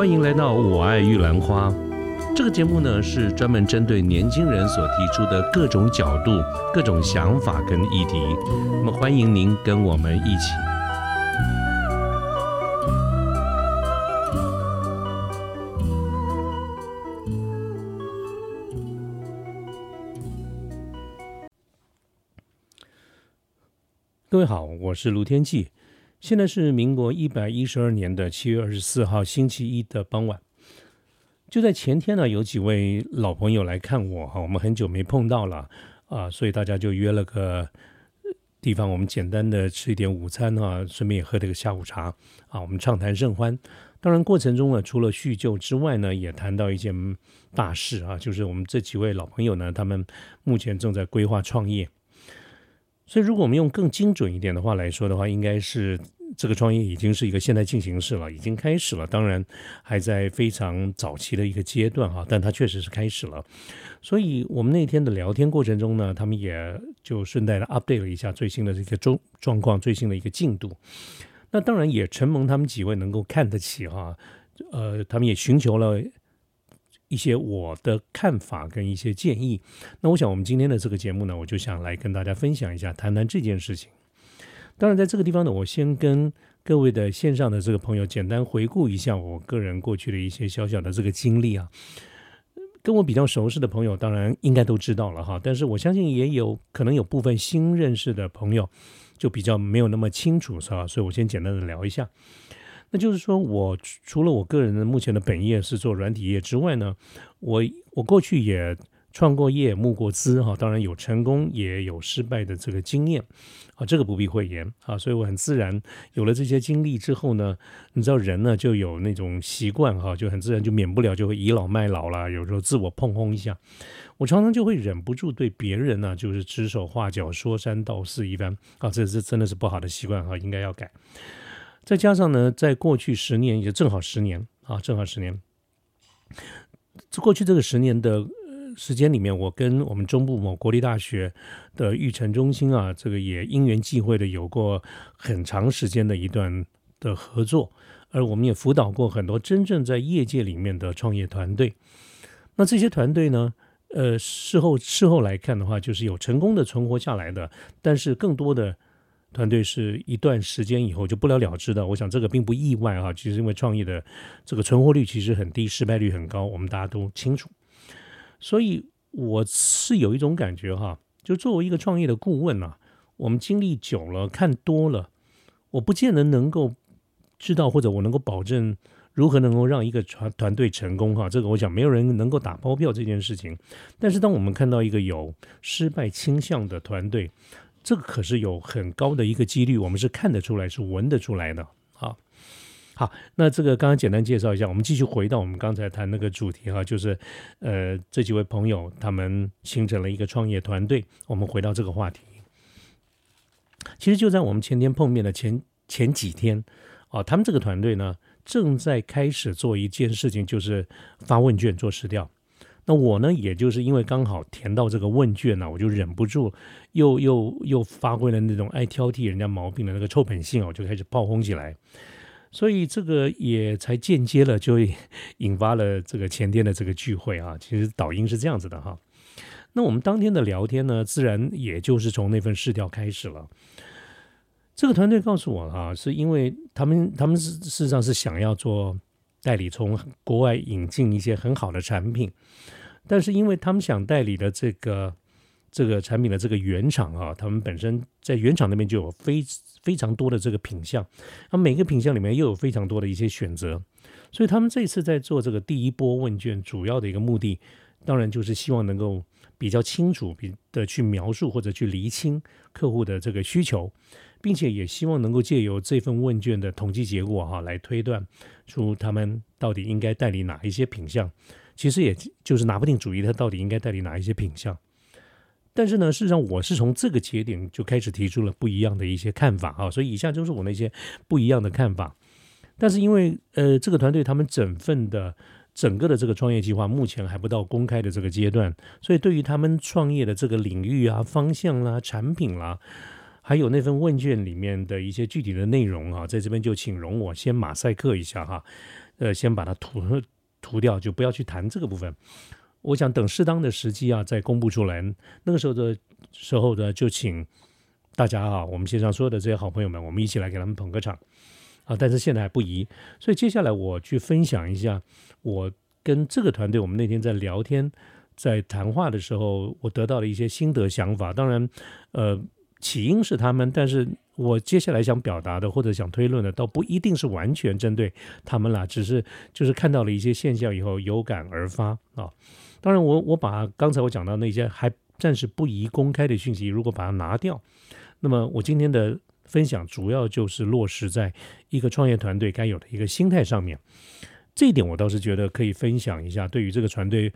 欢迎来到我爱玉兰花。这个节目呢是专门针对年轻人所提出的各种角度、各种想法跟议题。那么欢迎您跟我们一起。各位好，我是卢天记。现在是民国一百一十二年的七月二十四号星期一的傍晚。就在前天呢，有几位老朋友来看我哈，我们很久没碰到了啊，所以大家就约了个地方，我们简单的吃一点午餐啊，顺便也喝了个下午茶啊，我们畅谈甚欢。当然过程中呢，除了叙旧之外呢，也谈到一件大事啊，就是我们这几位老朋友呢，他们目前正在规划创业。所以，如果我们用更精准一点的话来说的话，应该是这个创业已经是一个现在进行式了，已经开始了。当然，还在非常早期的一个阶段哈，但它确实是开始了。所以，我们那天的聊天过程中呢，他们也就顺带的 update 了一下最新的这个状状况、最新的一个进度。那当然也承蒙他们几位能够看得起哈，呃，他们也寻求了。一些我的看法跟一些建议，那我想我们今天的这个节目呢，我就想来跟大家分享一下，谈谈这件事情。当然，在这个地方呢，我先跟各位的线上的这个朋友简单回顾一下我个人过去的一些小小的这个经历啊。跟我比较熟识的朋友，当然应该都知道了哈，但是我相信也有可能有部分新认识的朋友就比较没有那么清楚，是吧？所以我先简单的聊一下。那就是说，我除了我个人的目前的本业是做软体业之外呢，我我过去也创过业、募过资哈，当然有成功也有失败的这个经验啊，这个不必讳言啊，所以我很自然有了这些经历之后呢，你知道人呢就有那种习惯哈，就很自然就免不了就会倚老卖老啦，有时候自我碰轰一下，我常常就会忍不住对别人呢就是指手画脚、说三道四一番啊，这这真的是不好的习惯哈，应该要改。再加上呢，在过去十年也正好十年啊，正好十年。过去这个十年的时间里面，我跟我们中部某国立大学的育成中心啊，这个也因缘际会的有过很长时间的一段的合作，而我们也辅导过很多真正在业界里面的创业团队。那这些团队呢，呃，事后事后来看的话，就是有成功的存活下来的，但是更多的。团队是一段时间以后就不了了之的，我想这个并不意外啊。其实因为创业的这个存活率其实很低，失败率很高，我们大家都清楚。所以我是有一种感觉哈，就作为一个创业的顾问呐，我们经历久了，看多了，我不见得能够知道或者我能够保证如何能够让一个团团队成功哈。这个我想没有人能够打包票这件事情。但是当我们看到一个有失败倾向的团队，这个可是有很高的一个几率，我们是看得出来，是闻得出来的。好，好，那这个刚刚简单介绍一下，我们继续回到我们刚才谈那个主题哈，就是呃这几位朋友他们形成了一个创业团队。我们回到这个话题，其实就在我们前天碰面的前前几天啊，他们这个团队呢正在开始做一件事情，就是发问卷做实调。那我呢，也就是因为刚好填到这个问卷呢，我就忍不住又又又发挥了那种爱挑剔人家毛病的那个臭本性哦，就开始炮轰起来。所以这个也才间接了就引发了这个前天的这个聚会啊。其实导因是这样子的哈。那我们当天的聊天呢，自然也就是从那份试调开始了。这个团队告诉我啊，是因为他们他们是事实上是想要做。代理从国外引进一些很好的产品，但是因为他们想代理的这个这个产品的这个原厂啊，他们本身在原厂那边就有非非常多的这个品相，那每个品相里面又有非常多的一些选择，所以他们这次在做这个第一波问卷，主要的一个目的，当然就是希望能够比较清楚比的去描述或者去厘清客户的这个需求。并且也希望能够借由这份问卷的统计结果哈，来推断出他们到底应该代理哪一些品相。其实也就是拿不定主意，他到底应该代理哪一些品相。但是呢，事实上我是从这个节点就开始提出了不一样的一些看法哈，所以以下就是我那些不一样的看法。但是因为呃，这个团队他们整份的整个的这个创业计划目前还不到公开的这个阶段，所以对于他们创业的这个领域啊、方向啦、产品啦。还有那份问卷里面的一些具体的内容啊，在这边就请容我先马赛克一下哈。呃，先把它涂涂掉，就不要去谈这个部分。我想等适当的时机啊，再公布出来。那个时候的时候呢，就请大家啊，我们线上所有的这些好朋友们，我们一起来给他们捧个场啊。但是现在还不宜，所以接下来我去分享一下我跟这个团队，我们那天在聊天、在谈话的时候，我得到了一些心得想法。当然，呃，起因是他们，但是我接下来想表达的或者想推论的，倒不一定是完全针对他们啦，只是就是看到了一些现象以后有感而发啊。当然，我我把刚才我讲到那些还暂时不宜公开的讯息，如果把它拿掉，那么我今天的分享主要就是落实在一个创业团队该有的一个心态上面。这一点我倒是觉得可以分享一下，对于这个团队，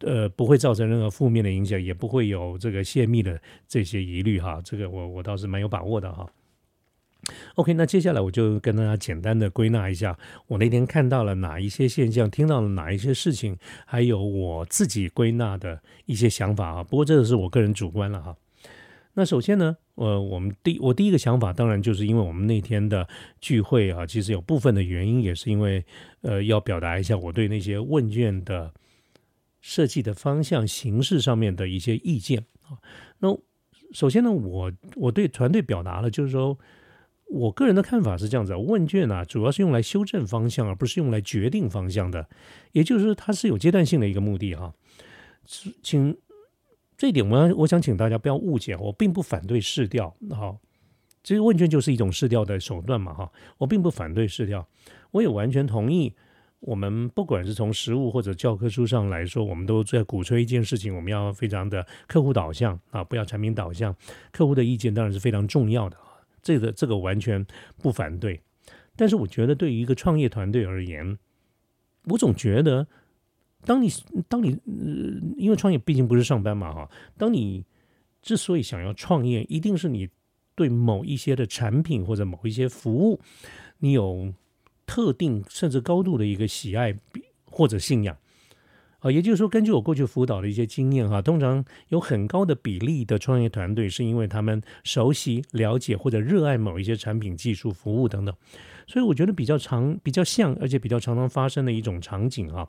呃，不会造成任何负面的影响，也不会有这个泄密的这些疑虑哈。这个我我倒是蛮有把握的哈。OK，那接下来我就跟大家简单的归纳一下，我那天看到了哪一些现象，听到了哪一些事情，还有我自己归纳的一些想法啊。不过这个是我个人主观了哈。那首先呢，呃，我们第我第一个想法，当然就是因为我们那天的聚会啊，其实有部分的原因也是因为，呃，要表达一下我对那些问卷的设计的方向、形式上面的一些意见啊。那首先呢，我我对团队表达了，就是说。我个人的看法是这样子，问卷啊，主要是用来修正方向，而不是用来决定方向的。也就是说，它是有阶段性的一个目的哈。请这一点，我要我想请大家不要误解，我并不反对试调好。这个问卷就是一种试调的手段嘛哈。我并不反对试调，我也完全同意。我们不管是从实物或者教科书上来说，我们都在鼓吹一件事情，我们要非常的客户导向啊，不要产品导向。客户的意见当然是非常重要的。这个这个完全不反对，但是我觉得对于一个创业团队而言，我总觉得，当你当你呃，因为创业毕竟不是上班嘛哈，当你之所以想要创业，一定是你对某一些的产品或者某一些服务，你有特定甚至高度的一个喜爱或者信仰。啊，也就是说，根据我过去辅导的一些经验哈，通常有很高的比例的创业团队是因为他们熟悉、了解或者热爱某一些产品、技术、服务等等，所以我觉得比较常、比较像，而且比较常常发生的一种场景啊，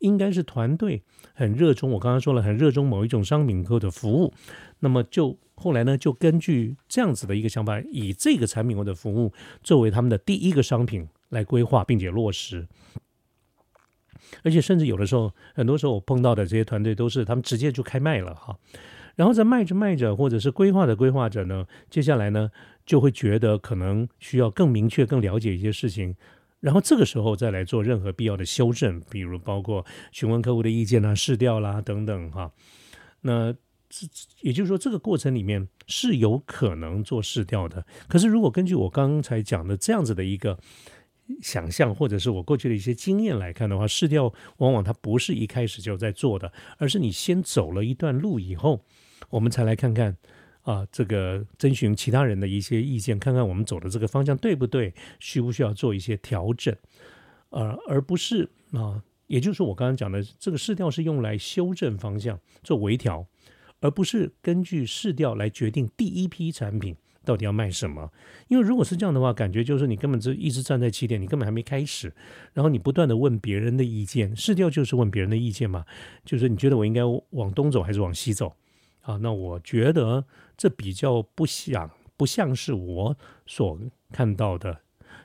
应该是团队很热衷。我刚刚说了，很热衷某一种商品或者服务，那么就后来呢，就根据这样子的一个想法，以这个产品或者服务作为他们的第一个商品来规划并且落实。而且甚至有的时候，很多时候我碰到的这些团队都是他们直接就开卖了哈，然后在卖着卖着，或者是规划的规划着呢，接下来呢就会觉得可能需要更明确、更了解一些事情，然后这个时候再来做任何必要的修正，比如包括询问客户的意见啊、试调啦等等哈。那这也就是说，这个过程里面是有可能做试调的。可是如果根据我刚才讲的这样子的一个。想象或者是我过去的一些经验来看的话，试调往往它不是一开始就在做的，而是你先走了一段路以后，我们才来看看啊，这个征询其他人的一些意见，看看我们走的这个方向对不对，需不需要做一些调整，呃，而不是啊，也就是我刚刚讲的这个试调是用来修正方向做微调，而不是根据试调来决定第一批产品。到底要卖什么？因为如果是这样的话，感觉就是你根本就一直站在起点，你根本还没开始，然后你不断的问别人的意见，试调就是问别人的意见嘛，就是你觉得我应该往东走还是往西走啊？那我觉得这比较不像，不像是我所看到的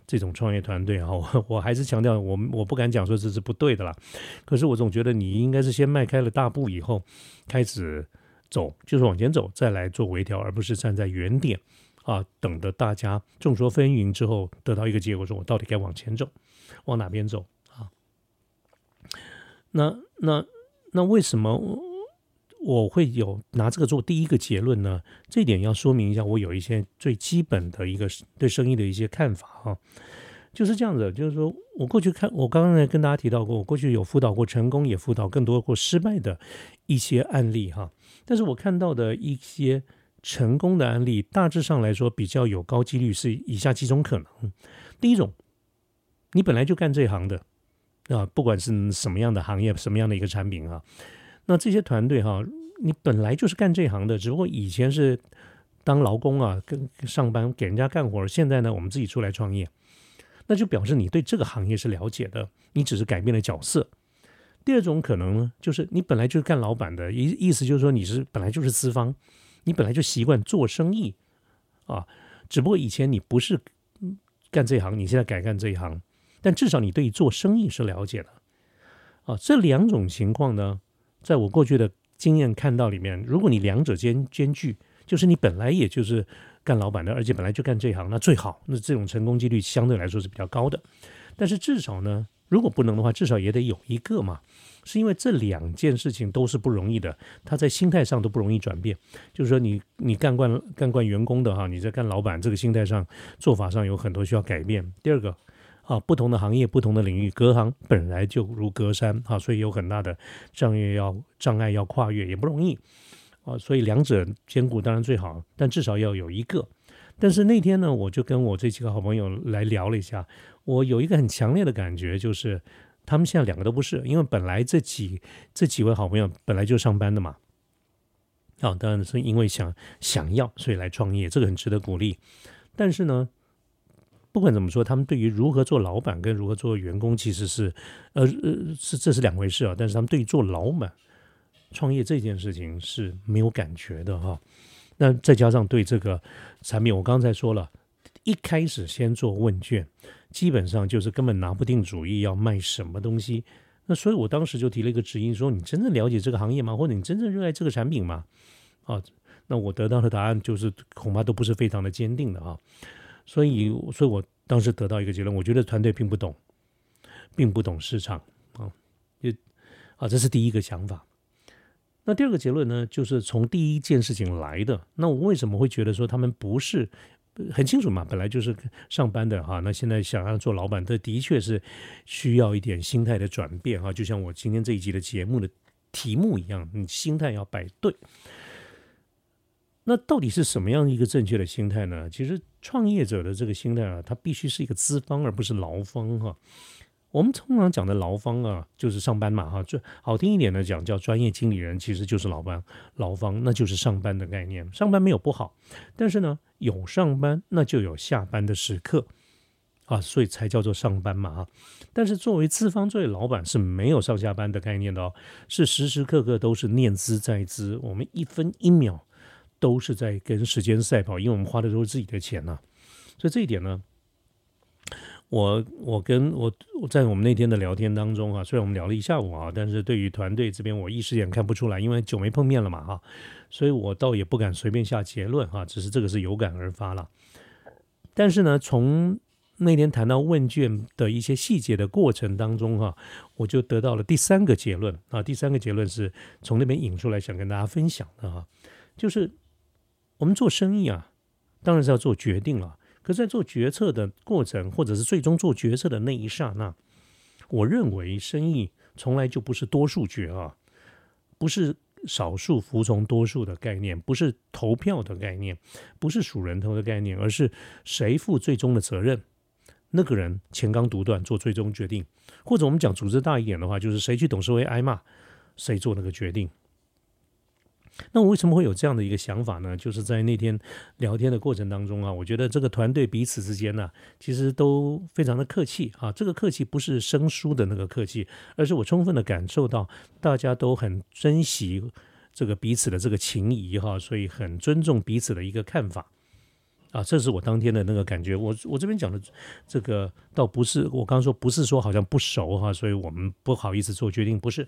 这种创业团队啊。我 我还是强调，我我不敢讲说这是不对的啦。可是我总觉得你应该是先迈开了大步以后，开始走，就是往前走，再来做微调，而不是站在原点。啊，等着大家众说纷纭之后，得到一个结果，说我到底该往前走，往哪边走啊？那那那为什么我会有拿这个做第一个结论呢？这一点要说明一下，我有一些最基本的一个对生意的一些看法哈，就是这样子，就是说我过去看，我刚刚跟大家提到过，我过去有辅导过成功，也辅导更多过失败的一些案例哈，但是我看到的一些。成功的案例大致上来说比较有高几率是以下几种可能。第一种，你本来就干这行的啊，不管是什么样的行业、什么样的一个产品啊，那这些团队哈，你本来就是干这行的，只不过以前是当劳工啊，跟上班给人家干活，现在呢，我们自己出来创业。那就表示你对这个行业是了解的，你只是改变了角色。第二种可能呢，就是你本来就是干老板的，意意思就是说你是本来就是资方，你本来就习惯做生意啊，只不过以前你不是干这行，你现在改干这一行，但至少你对做生意是了解的啊。这两种情况呢，在我过去的经验看到里面，如果你两者兼兼具，就是你本来也就是干老板的，而且本来就干这一行，那最好，那这种成功几率相对来说是比较高的。但是至少呢。如果不能的话，至少也得有一个嘛，是因为这两件事情都是不容易的，他在心态上都不容易转变。就是说，你你干惯干惯员工的哈，你在干老板这个心态上做法上有很多需要改变。第二个啊，不同的行业、不同的领域，隔行本来就如隔山啊，所以有很大的障碍要障碍要跨越，也不容易啊。所以两者兼顾当然最好，但至少要有一个。但是那天呢，我就跟我这几个好朋友来聊了一下。我有一个很强烈的感觉，就是他们现在两个都不是，因为本来这几这几位好朋友本来就上班的嘛，啊，当然是因为想想要，所以来创业，这个很值得鼓励。但是呢，不管怎么说，他们对于如何做老板跟如何做员工，其实是呃呃是这是两回事啊。但是他们对于做老板创业这件事情是没有感觉的哈。那再加上对这个产品，我刚才说了，一开始先做问卷。基本上就是根本拿不定主意要卖什么东西，那所以我当时就提了一个指引，说你真正了解这个行业吗？或者你真正热爱这个产品吗？啊，那我得到的答案就是恐怕都不是非常的坚定的啊。所以，所以我当时得到一个结论，我觉得团队并不懂，并不懂市场啊，也啊，这是第一个想法。那第二个结论呢，就是从第一件事情来的。那我为什么会觉得说他们不是？很清楚嘛，本来就是上班的哈，那现在想要做老板，这的确是需要一点心态的转变哈。就像我今天这一集的节目的题目一样，你心态要摆对。那到底是什么样一个正确的心态呢？其实创业者的这个心态啊，它必须是一个资方，而不是劳方哈。我们通常讲的劳方啊，就是上班嘛，哈，就好听一点的讲叫专业经理人，其实就是老板劳方，那就是上班的概念。上班没有不好，但是呢，有上班那就有下班的时刻啊，所以才叫做上班嘛，哈。但是作为资方，作为老板是没有上下班的概念的哦，是时时刻刻都是念兹在兹，我们一分一秒都是在跟时间赛跑，因为我们花的都是自己的钱呐，所以这一点呢。我我跟我在我们那天的聊天当中啊，虽然我们聊了一下午啊，但是对于团队这边我一时也看不出来，因为久没碰面了嘛哈，所以我倒也不敢随便下结论哈，只是这个是有感而发了。但是呢，从那天谈到问卷的一些细节的过程当中哈，我就得到了第三个结论啊，第三个结论是从那边引出来想跟大家分享的哈，就是我们做生意啊，当然是要做决定了。可在做决策的过程，或者是最终做决策的那一刹那，我认为生意从来就不是多数决啊，不是少数服从多数的概念，不是投票的概念，不是数人头的概念，而是谁负最终的责任，那个人前刚独断做最终决定，或者我们讲组织大一点的话，就是谁去董事会挨骂，谁做那个决定。那我为什么会有这样的一个想法呢？就是在那天聊天的过程当中啊，我觉得这个团队彼此之间呢，其实都非常的客气啊。这个客气不是生疏的那个客气，而是我充分的感受到大家都很珍惜这个彼此的这个情谊哈，所以很尊重彼此的一个看法啊。这是我当天的那个感觉。我我这边讲的这个倒不是我刚刚说不是说好像不熟哈，所以我们不好意思做决定，不是。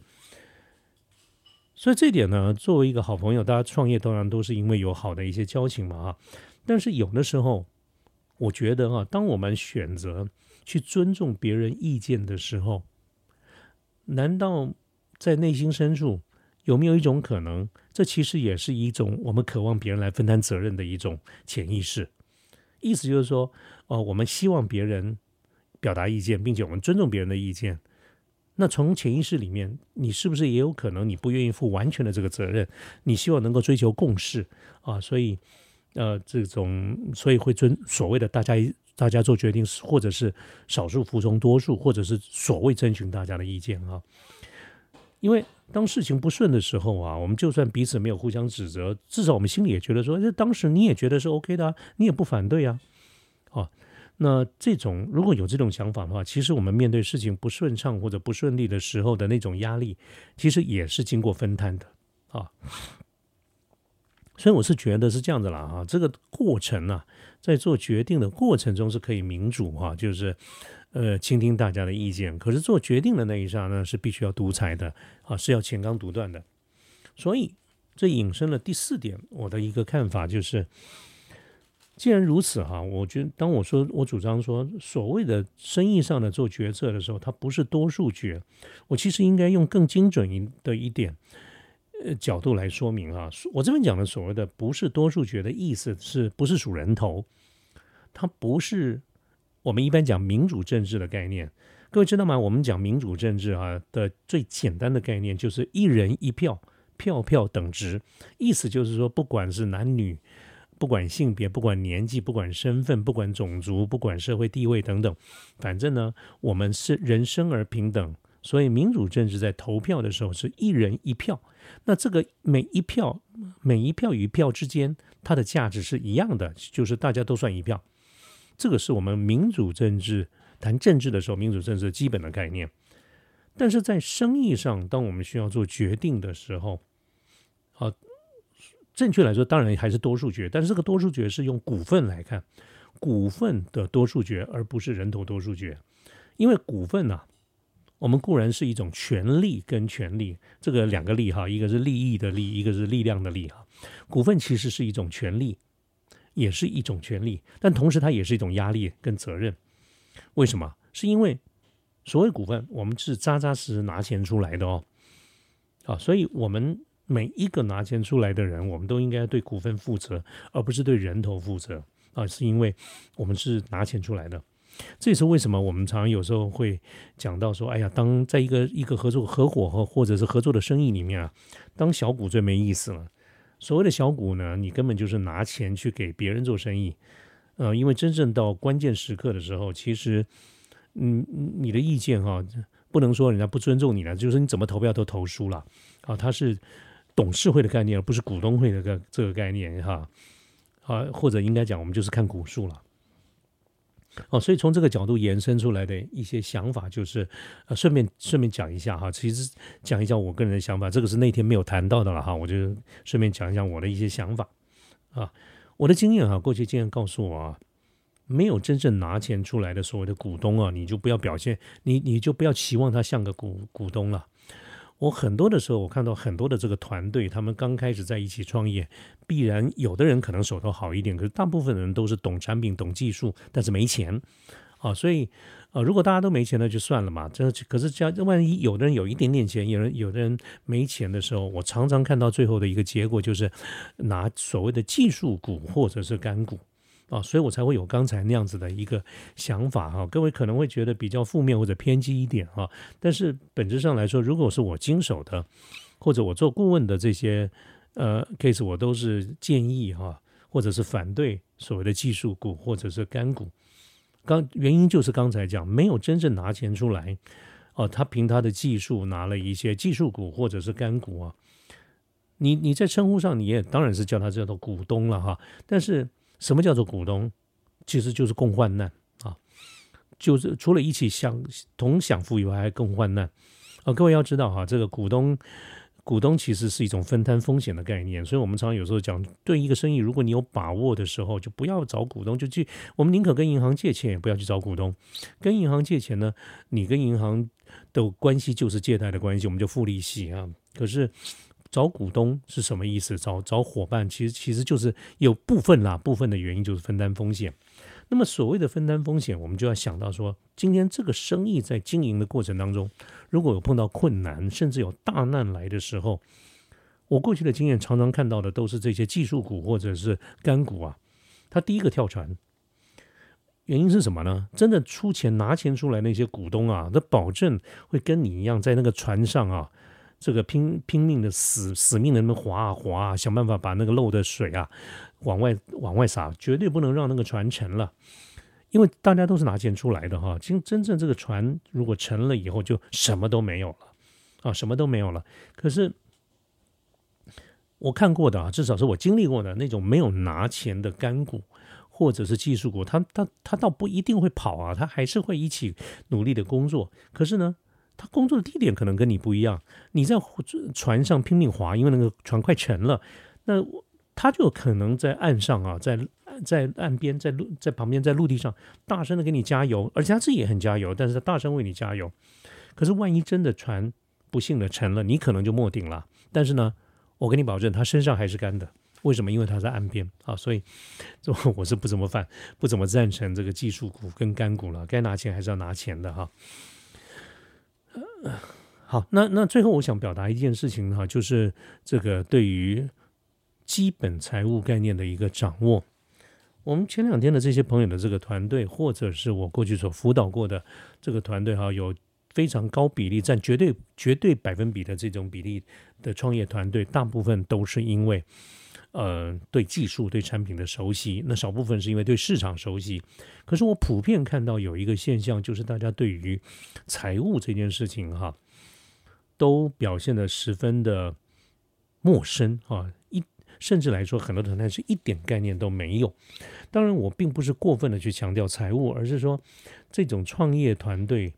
所以这点呢，作为一个好朋友，大家创业当然都是因为有好的一些交情嘛，哈。但是有的时候，我觉得啊，当我们选择去尊重别人意见的时候，难道在内心深处有没有一种可能，这其实也是一种我们渴望别人来分担责任的一种潜意识？意思就是说，哦，我们希望别人表达意见，并且我们尊重别人的意见。那从潜意识里面，你是不是也有可能你不愿意负完全的这个责任？你希望能够追求共识啊，所以呃，这种所以会尊所谓的大家大家做决定，或者是少数服从多数，或者是所谓征询大家的意见啊。因为当事情不顺的时候啊，我们就算彼此没有互相指责，至少我们心里也觉得说，这当时你也觉得是 OK 的啊，你也不反对啊，啊。那这种如果有这种想法的话，其实我们面对事情不顺畅或者不顺利的时候的那种压力，其实也是经过分摊的啊。所以我是觉得是这样子了哈，这个过程呢，在做决定的过程中是可以民主哈，就是呃倾听大家的意见。可是做决定的那一刹那是必须要独裁的啊，是要前刚独断的。所以这引申了第四点，我的一个看法就是。既然如此哈，我觉得当我说我主张说所谓的生意上的做决策的时候，它不是多数决，我其实应该用更精准一的一点呃角度来说明啊。我这边讲的所谓的不是多数决的意思是不是数人头？它不是我们一般讲民主政治的概念。各位知道吗？我们讲民主政治啊的最简单的概念就是一人一票，票票等值，意思就是说不管是男女。不管性别，不管年纪，不管身份，不管种族，不管社会地位等等，反正呢，我们是人生而平等。所以民主政治在投票的时候是一人一票，那这个每一票每一票与票之间，它的价值是一样的，就是大家都算一票。这个是我们民主政治谈政治的时候，民主政治基本的概念。但是在生意上，当我们需要做决定的时候，好。正确来说，当然还是多数决，但是这个多数决是用股份来看，股份的多数决，而不是人头多数决。因为股份呢，我们固然是一种权利跟权利，这个两个利哈，一个是利益的利，一个是力量的利哈。股份其实是一种权利，也是一种权利，但同时它也是一种压力跟责任。为什么？是因为所谓股份，我们是扎扎实实拿钱出来的哦，啊，所以我们。每一个拿钱出来的人，我们都应该对股份负责，而不是对人头负责啊！是因为我们是拿钱出来的，这也是为什么我们常常有时候会讲到说：“哎呀，当在一个一个合作合伙和或者是合作的生意里面啊，当小股最没意思了。所谓的小股呢，你根本就是拿钱去给别人做生意，呃，因为真正到关键时刻的时候，其实，嗯，你的意见哈，不能说人家不尊重你了，就是你怎么投票都投输了啊！他是。董事会的概念，而不是股东会的个这个概念，哈，啊，或者应该讲，我们就是看股数了，哦，所以从这个角度延伸出来的一些想法，就是呃，顺便顺便讲一下哈，其实讲一讲我个人的想法，这个是那天没有谈到的了哈，我就顺便讲一讲我的一些想法。啊，我的经验哈，过去经验告诉我啊，没有真正拿钱出来的所谓的股东啊，你就不要表现，你你就不要期望他像个股股东了。我很多的时候，我看到很多的这个团队，他们刚开始在一起创业，必然有的人可能手头好一点，可是大部分人都是懂产品、懂技术，但是没钱啊。所以，呃，如果大家都没钱，那就算了嘛。这可是，这万一有的人有一点点钱，有人有的人没钱的时候，我常常看到最后的一个结果就是拿所谓的技术股或者是干股。啊，所以我才会有刚才那样子的一个想法哈。各位可能会觉得比较负面或者偏激一点哈，但是本质上来说，如果是我经手的，或者我做顾问的这些呃 case，我都是建议哈，或者是反对所谓的技术股或者是干股。刚原因就是刚才讲没有真正拿钱出来哦，他凭他的技术拿了一些技术股或者是干股啊。你你在称呼上你也当然是叫他叫做股东了哈，但是。什么叫做股东？其实就是共患难啊！就是除了一起享同享福以外，还共患难啊！各位要知道哈，这个股东股东其实是一种分摊风险的概念，所以我们常常有时候讲，对一个生意，如果你有把握的时候，就不要找股东，就去我们宁可跟银行借钱，也不要去找股东。跟银行借钱呢，你跟银行的关系就是借贷的关系，我们就付利息啊。可是。找股东是什么意思？找找伙伴，其实其实就是有部分啦，部分的原因就是分担风险。那么所谓的分担风险，我们就要想到说，今天这个生意在经营的过程当中，如果有碰到困难，甚至有大难来的时候，我过去的经验常常看到的都是这些技术股或者是干股啊，他第一个跳船，原因是什么呢？真的出钱拿钱出来那些股东啊，他保证会跟你一样在那个船上啊。这个拼拼命的死死命的那么划啊划啊，想办法把那个漏的水啊往外往外洒，绝对不能让那个船沉了，因为大家都是拿钱出来的哈。真真正这个船如果沉了以后，就什么都没有了啊，什么都没有了。可是我看过的啊，至少是我经历过的那种没有拿钱的干股。或者是技术股，他他他倒不一定会跑啊，他还是会一起努力的工作。可是呢，他工作的地点可能跟你不一样，你在船上拼命划，因为那个船快沉了，那他就可能在岸上啊，在在岸边，在陆在旁边，在陆地上大声的给你加油，而且他自己也很加油，但是他大声为你加油。可是万一真的船不幸的沉了，你可能就没顶了。但是呢，我跟你保证，他身上还是干的。为什么？因为他在岸边啊，所以这我是不怎么反，不怎么赞成这个技术股跟干股了。该拿钱还是要拿钱的哈。好，那那最后我想表达一件事情哈，就是这个对于基本财务概念的一个掌握。我们前两天的这些朋友的这个团队，或者是我过去所辅导过的这个团队哈，有非常高比例占绝对绝对百分比的这种比例的创业团队，大部分都是因为。呃，对技术、对产品的熟悉，那少部分是因为对市场熟悉。可是我普遍看到有一个现象，就是大家对于财务这件事情，哈，都表现的十分的陌生啊，一甚至来说，很多团队是一点概念都没有。当然，我并不是过分的去强调财务，而是说这种创业团队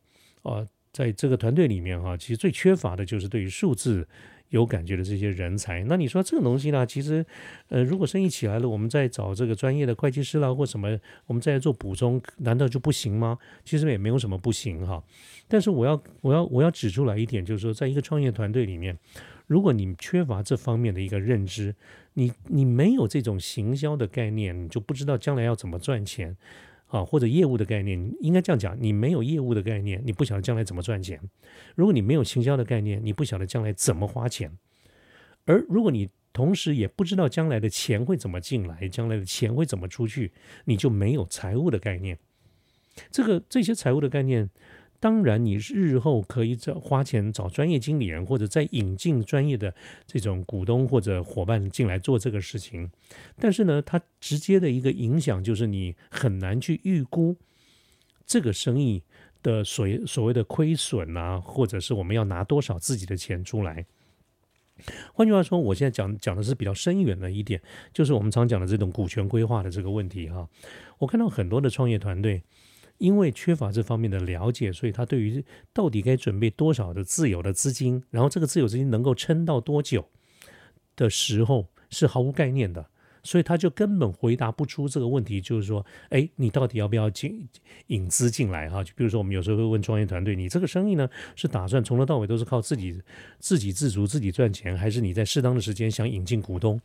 啊，在这个团队里面哈，其实最缺乏的就是对于数字。有感觉的这些人才，那你说这个东西呢？其实，呃，如果生意起来了，我们再找这个专业的会计师啦，或什么，我们再做补充，难道就不行吗？其实也没有什么不行哈。但是我要，我要，我要指出来一点，就是说，在一个创业团队里面，如果你缺乏这方面的一个认知，你你没有这种行销的概念，你就不知道将来要怎么赚钱。啊，或者业务的概念，应该这样讲：你没有业务的概念，你不晓得将来怎么赚钱；如果你没有行销的概念，你不晓得将来怎么花钱；而如果你同时也不知道将来的钱会怎么进来，将来的钱会怎么出去，你就没有财务的概念。这个这些财务的概念。当然，你日后可以找花钱找专业经理人，或者再引进专业的这种股东或者伙伴进来做这个事情。但是呢，它直接的一个影响就是你很难去预估这个生意的所所谓的亏损啊，或者是我们要拿多少自己的钱出来。换句话说，我现在讲讲的是比较深远的一点，就是我们常讲的这种股权规划的这个问题哈。我看到很多的创业团队。因为缺乏这方面的了解，所以他对于到底该准备多少的自有的资金，然后这个自有资金能够撑到多久的时候是毫无概念的，所以他就根本回答不出这个问题。就是说，哎，你到底要不要进引资进来？哈，就比如说我们有时候会问创业团队，你这个生意呢是打算从头到尾都是靠自己自给自足、自己赚钱，还是你在适当的时间想引进股东？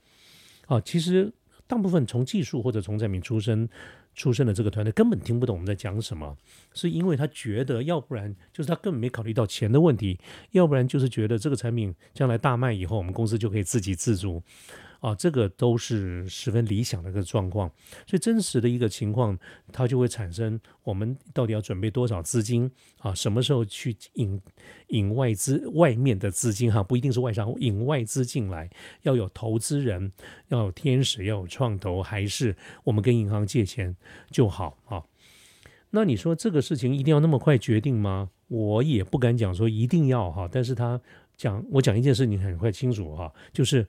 啊，其实大部分从技术或者从产品出身。出身的这个团队根本听不懂我们在讲什么，是因为他觉得，要不然就是他根本没考虑到钱的问题，要不然就是觉得这个产品将来大卖以后，我们公司就可以自给自足。啊，这个都是十分理想的一个状况，所以真实的一个情况，它就会产生我们到底要准备多少资金啊？什么时候去引引外资外面的资金哈？不一定是外商引外资进来，要有投资人，要有天使，要有创投，还是我们跟银行借钱就好啊？那你说这个事情一定要那么快决定吗？我也不敢讲说一定要哈，但是他讲我讲一件事，你很快清楚哈，就是。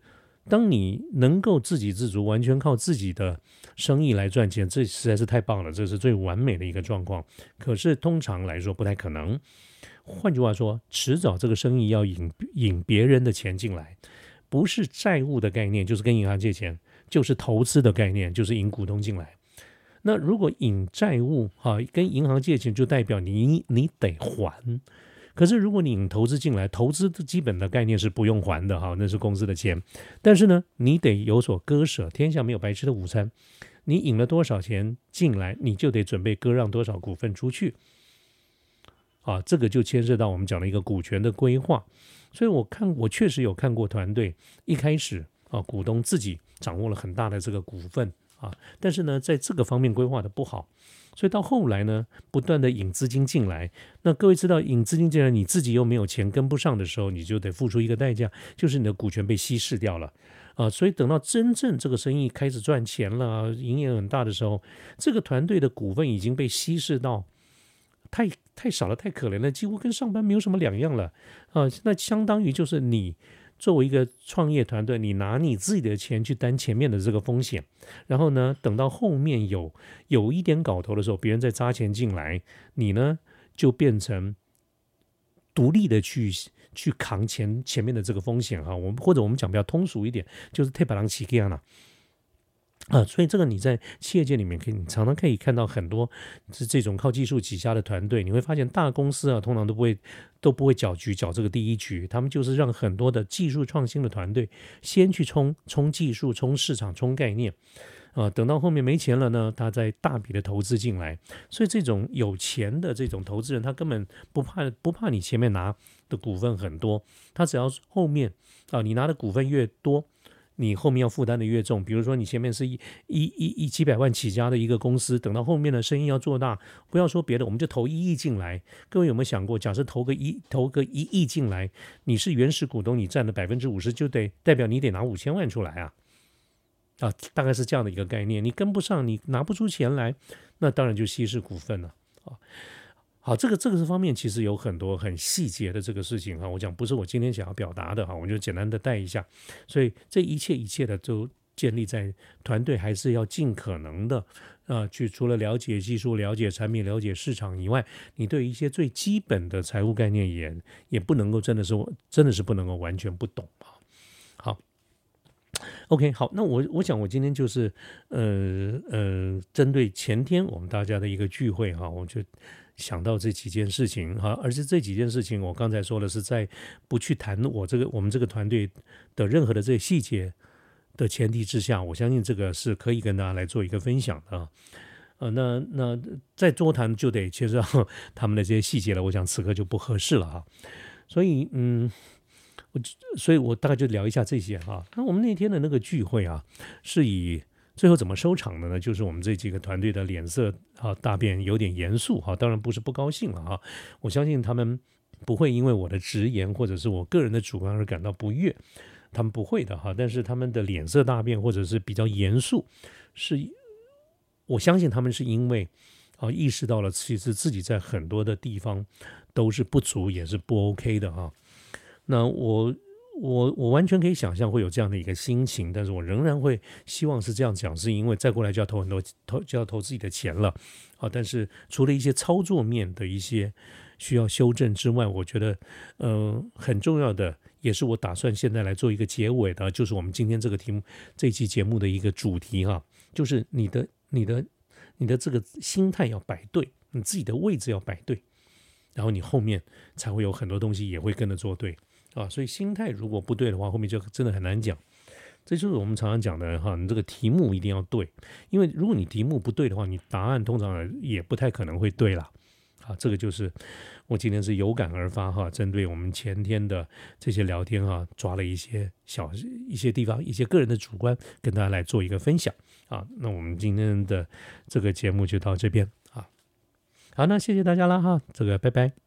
当你能够自给自足，完全靠自己的生意来赚钱，这实在是太棒了，这是最完美的一个状况。可是通常来说不太可能。换句话说，迟早这个生意要引引别人的钱进来，不是债务的概念，就是跟银行借钱，就是投资的概念，就是引股东进来。那如果引债务，哈，跟银行借钱，就代表你你得还。可是，如果你投资进来，投资的基本的概念是不用还的哈，那是公司的钱。但是呢，你得有所割舍，天下没有白吃的午餐。你引了多少钱进来，你就得准备割让多少股份出去。啊，这个就牵涉到我们讲的一个股权的规划。所以我看，我确实有看过团队一开始啊，股东自己掌握了很大的这个股份啊，但是呢，在这个方面规划的不好。所以到后来呢，不断的引资金进来，那各位知道，引资金进来，你自己又没有钱跟不上的时候，你就得付出一个代价，就是你的股权被稀释掉了啊。所以等到真正这个生意开始赚钱了，营业很大的时候，这个团队的股份已经被稀释到太太少了，太可怜了，几乎跟上班没有什么两样了啊。那相当于就是你作为一个创业团队，你拿你自己的钱去担前面的这个风险，然后呢，等到后面有有一点搞头的时候，别人再扎钱进来，你呢就变成独立的去去扛前前面的这个风险哈。我们或者我们讲比较通俗一点，就是太白狼起这样了。啊，所以这个你在企业界里面可以，你常常可以看到很多是这种靠技术起家的团队。你会发现大公司啊，通常都不会都不会搅局搅这个第一局，他们就是让很多的技术创新的团队先去冲冲技术、冲市场、冲概念啊，等到后面没钱了呢，他再大笔的投资进来。所以这种有钱的这种投资人，他根本不怕不怕你前面拿的股份很多，他只要后面啊，你拿的股份越多。你后面要负担的越重，比如说你前面是一一一一几百万起家的一个公司，等到后面的生意要做大，不要说别的，我们就投一亿进来。各位有没有想过，假设投个一投个一亿进来，你是原始股东，你占了百分之五十，就得代表你得拿五千万出来啊，啊，大概是这样的一个概念。你跟不上，你拿不出钱来，那当然就稀释股份了啊。好，这个这个方面，其实有很多很细节的这个事情哈。我讲不是我今天想要表达的哈，我就简单的带一下。所以这一切一切的都建立在团队还是要尽可能的啊，去除了了解技术、了解产品、了解市场以外，你对一些最基本的财务概念也也不能够真的是真的是不能够完全不懂啊。好，OK，好，那我我想我今天就是呃呃，针对前天我们大家的一个聚会哈，我就。想到这几件事情哈，而且这几件事情我刚才说的是在不去谈我这个我们这个团队的任何的这些细节的前提之下，我相信这个是可以跟大家来做一个分享的。呃，那那再多谈就得牵涉 他们的这些细节了，我想此刻就不合适了哈。所以嗯，我所以我大概就聊一下这些哈。那我们那天的那个聚会啊，是以。最后怎么收场的呢？就是我们这几个团队的脸色啊大变，有点严肃哈。当然不是不高兴了哈。我相信他们不会因为我的直言或者是我个人的主观而感到不悦，他们不会的哈。但是他们的脸色大变或者是比较严肃，是我相信他们是因为啊意识到了其实自己在很多的地方都是不足也是不 OK 的哈。那我。我我完全可以想象会有这样的一个心情，但是我仍然会希望是这样讲，是因为再过来就要投很多投就要投自己的钱了，啊！但是除了一些操作面的一些需要修正之外，我觉得，嗯，很重要的也是我打算现在来做一个结尾的，就是我们今天这个题目这期节目的一个主题哈，就是你的你的你的这个心态要摆对，你自己的位置要摆对，然后你后面才会有很多东西也会跟着做对。啊，所以心态如果不对的话，后面就真的很难讲。这就是我们常常讲的哈，你这个题目一定要对，因为如果你题目不对的话，你答案通常也不太可能会对了。啊，这个就是我今天是有感而发哈，针对我们前天的这些聊天哈，抓了一些小一些地方，一些个人的主观，跟大家来做一个分享啊。那我们今天的这个节目就到这边啊。好，那谢谢大家了哈，这个拜拜。